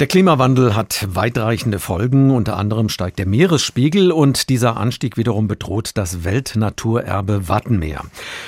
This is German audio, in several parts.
Der Klimawandel hat weitreichende Folgen, unter anderem steigt der Meeresspiegel und dieser Anstieg wiederum bedroht das Weltnaturerbe Wattenmeer.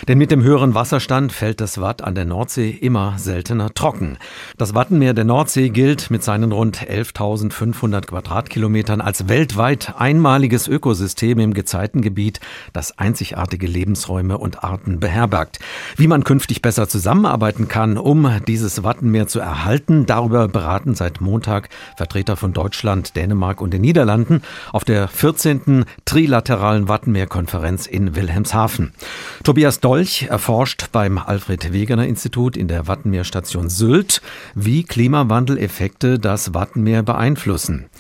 Denn mit dem höheren Wasserstand fällt das Watt an der Nordsee immer seltener trocken. Das Wattenmeer der Nordsee gilt mit seinen rund 11.500 Quadratkilometern als weltweit einmaliges Ökosystem im Gezeitengebiet, das einzigartige Lebensräume und Arten beherbergt. Wie man künftig besser zusammenarbeiten kann, um dieses Wattenmeer zu erhalten, darüber beraten seit Monaten Montag Vertreter von Deutschland, Dänemark und den Niederlanden auf der 14. Trilateralen Wattenmeerkonferenz in Wilhelmshaven. Tobias Dolch erforscht beim Alfred Wegener Institut in der Wattenmeerstation Sylt, wie Klimawandeleffekte das Wattenmeer beeinflussen.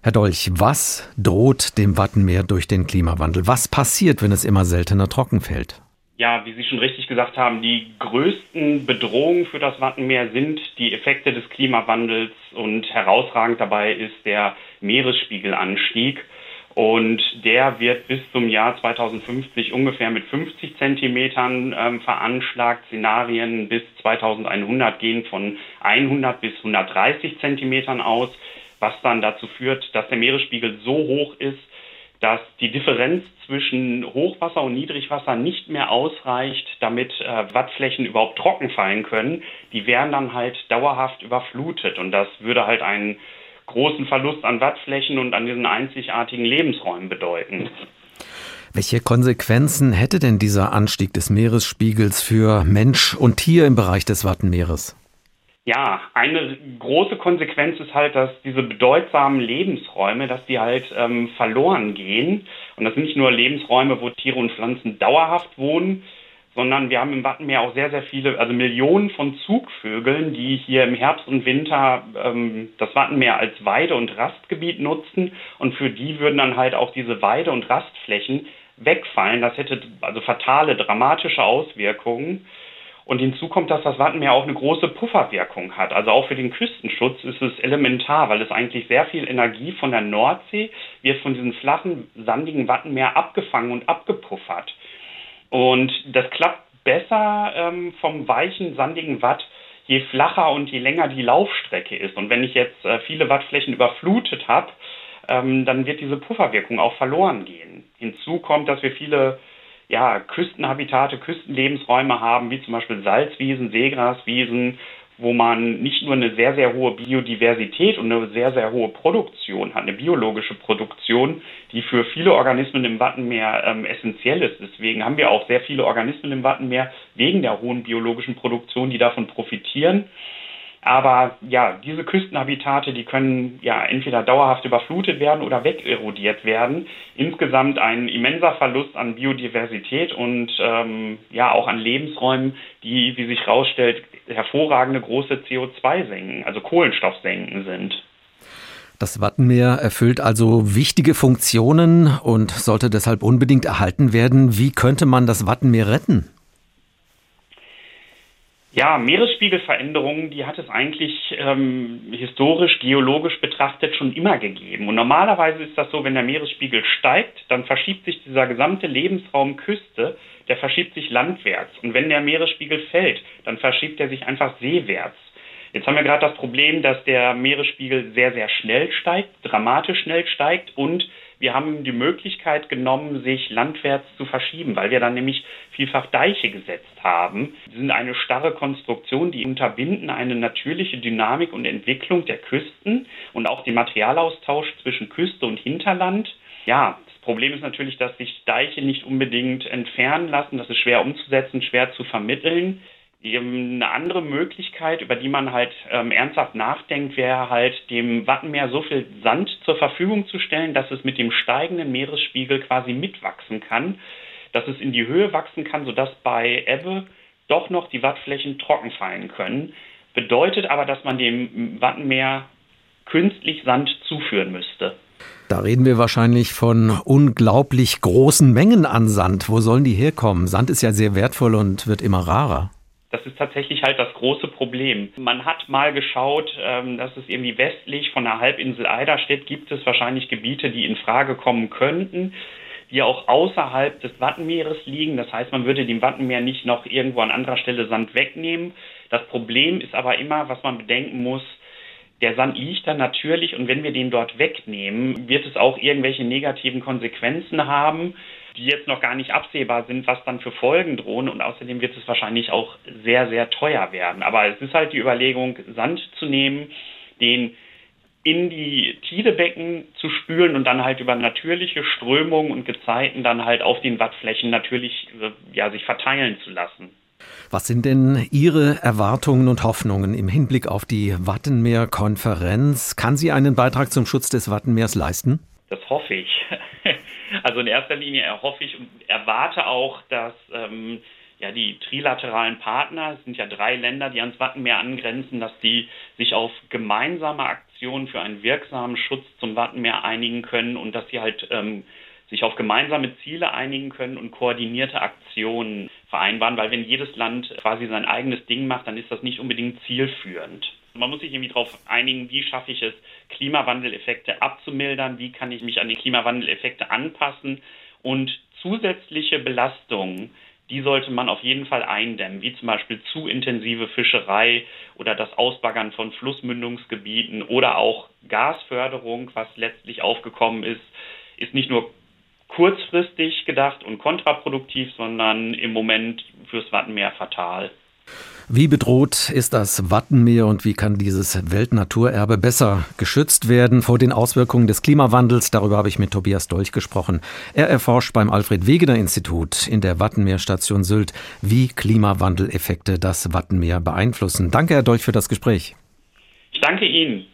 Herr Dolch, was droht dem Wattenmeer durch den Klimawandel? Was passiert, wenn es immer seltener trocken fällt? Ja, wie Sie schon richtig gesagt haben, die größten Bedrohungen für das Wattenmeer sind die Effekte des Klimawandels und herausragend dabei ist der Meeresspiegelanstieg. Und der wird bis zum Jahr 2050 ungefähr mit 50 Zentimetern ähm, veranschlagt. Szenarien bis 2100 gehen von 100 bis 130 Zentimetern aus, was dann dazu führt, dass der Meeresspiegel so hoch ist, dass die Differenz zwischen Hochwasser und Niedrigwasser nicht mehr ausreicht, damit äh, Wattflächen überhaupt trocken fallen können. Die wären dann halt dauerhaft überflutet und das würde halt einen großen Verlust an Wattflächen und an diesen einzigartigen Lebensräumen bedeuten. Welche Konsequenzen hätte denn dieser Anstieg des Meeresspiegels für Mensch und Tier im Bereich des Wattenmeeres? Ja, eine große Konsequenz ist halt, dass diese bedeutsamen Lebensräume, dass die halt ähm, verloren gehen. Und das sind nicht nur Lebensräume, wo Tiere und Pflanzen dauerhaft wohnen, sondern wir haben im Wattenmeer auch sehr, sehr viele, also Millionen von Zugvögeln, die hier im Herbst und Winter ähm, das Wattenmeer als Weide- und Rastgebiet nutzen. Und für die würden dann halt auch diese Weide- und Rastflächen wegfallen. Das hätte also fatale, dramatische Auswirkungen. Und hinzu kommt, dass das Wattenmeer auch eine große Pufferwirkung hat. Also auch für den Küstenschutz ist es elementar, weil es eigentlich sehr viel Energie von der Nordsee wird von diesem flachen, sandigen Wattenmeer abgefangen und abgepuffert. Und das klappt besser ähm, vom weichen, sandigen Watt, je flacher und je länger die Laufstrecke ist. Und wenn ich jetzt äh, viele Wattflächen überflutet habe, ähm, dann wird diese Pufferwirkung auch verloren gehen. Hinzu kommt, dass wir viele ja, Küstenhabitate, Küstenlebensräume haben, wie zum Beispiel Salzwiesen, Seegraswiesen, wo man nicht nur eine sehr, sehr hohe Biodiversität und eine sehr, sehr hohe Produktion hat, eine biologische Produktion, die für viele Organismen im Wattenmeer ähm, essentiell ist. Deswegen haben wir auch sehr viele Organismen im Wattenmeer wegen der hohen biologischen Produktion, die davon profitieren. Aber ja, diese Küstenhabitate, die können ja entweder dauerhaft überflutet werden oder wegerodiert werden. Insgesamt ein immenser Verlust an Biodiversität und ähm, ja auch an Lebensräumen, die, wie sich herausstellt, hervorragende große CO2-Senken, also Kohlenstoffsenken sind. Das Wattenmeer erfüllt also wichtige Funktionen und sollte deshalb unbedingt erhalten werden. Wie könnte man das Wattenmeer retten? Ja, Meeresspiegelveränderungen, die hat es eigentlich ähm, historisch, geologisch betrachtet schon immer gegeben. Und normalerweise ist das so, wenn der Meeresspiegel steigt, dann verschiebt sich dieser gesamte Lebensraum Küste, der verschiebt sich landwärts. Und wenn der Meeresspiegel fällt, dann verschiebt er sich einfach seewärts. Jetzt haben wir gerade das Problem, dass der Meeresspiegel sehr, sehr schnell steigt, dramatisch schnell steigt und wir haben die Möglichkeit genommen, sich landwärts zu verschieben, weil wir dann nämlich vielfach Deiche gesetzt haben. Sie sind eine starre Konstruktion, die unterbinden eine natürliche Dynamik und Entwicklung der Küsten und auch den Materialaustausch zwischen Küste und Hinterland. Ja, das Problem ist natürlich, dass sich Deiche nicht unbedingt entfernen lassen. Das ist schwer umzusetzen, schwer zu vermitteln. Eine andere Möglichkeit, über die man halt ähm, ernsthaft nachdenkt, wäre halt dem Wattenmeer so viel Sand zur Verfügung zu stellen, dass es mit dem steigenden Meeresspiegel quasi mitwachsen kann, dass es in die Höhe wachsen kann, sodass bei Ebbe doch noch die Wattflächen trocken fallen können. Bedeutet aber, dass man dem Wattenmeer künstlich Sand zuführen müsste. Da reden wir wahrscheinlich von unglaublich großen Mengen an Sand. Wo sollen die herkommen? Sand ist ja sehr wertvoll und wird immer rarer. Das ist tatsächlich halt das große Problem. Man hat mal geschaut, ähm, dass es irgendwie westlich von der Halbinsel Eiderstedt gibt es wahrscheinlich Gebiete, die in Frage kommen könnten, die auch außerhalb des Wattenmeeres liegen. Das heißt, man würde dem Wattenmeer nicht noch irgendwo an anderer Stelle Sand wegnehmen. Das Problem ist aber immer, was man bedenken muss, der Sand liegt da natürlich und wenn wir den dort wegnehmen, wird es auch irgendwelche negativen Konsequenzen haben, die jetzt noch gar nicht absehbar sind, was dann für Folgen drohen und außerdem wird es wahrscheinlich auch sehr, sehr teuer werden. Aber es ist halt die Überlegung, Sand zu nehmen, den in die Tidebecken zu spülen und dann halt über natürliche Strömungen und Gezeiten dann halt auf den Wattflächen natürlich ja, sich verteilen zu lassen. Was sind denn Ihre Erwartungen und Hoffnungen im Hinblick auf die Wattenmeer-Konferenz? Kann sie einen Beitrag zum Schutz des Wattenmeers leisten? Das hoffe ich. Also in erster Linie erhoffe ich und erwarte auch, dass ähm, ja, die trilateralen Partner, es sind ja drei Länder, die ans Wattenmeer angrenzen, dass die sich auf gemeinsame Aktionen für einen wirksamen Schutz zum Wattenmeer einigen können und dass sie halt ähm, sich auf gemeinsame Ziele einigen können und koordinierte Aktionen vereinbaren, weil wenn jedes Land quasi sein eigenes Ding macht, dann ist das nicht unbedingt zielführend. Man muss sich irgendwie darauf einigen, wie schaffe ich es, Klimawandeleffekte abzumildern, wie kann ich mich an die Klimawandeleffekte anpassen und zusätzliche Belastungen, die sollte man auf jeden Fall eindämmen, wie zum Beispiel zu intensive Fischerei oder das Ausbaggern von Flussmündungsgebieten oder auch Gasförderung, was letztlich aufgekommen ist, ist nicht nur kurzfristig gedacht und kontraproduktiv, sondern im Moment fürs Wattenmeer fatal. Wie bedroht ist das Wattenmeer und wie kann dieses Weltnaturerbe besser geschützt werden vor den Auswirkungen des Klimawandels? Darüber habe ich mit Tobias Dolch gesprochen. Er erforscht beim Alfred Wegener Institut in der Wattenmeerstation Sylt, wie Klimawandeleffekte das Wattenmeer beeinflussen. Danke, Herr Dolch, für das Gespräch. Ich danke Ihnen.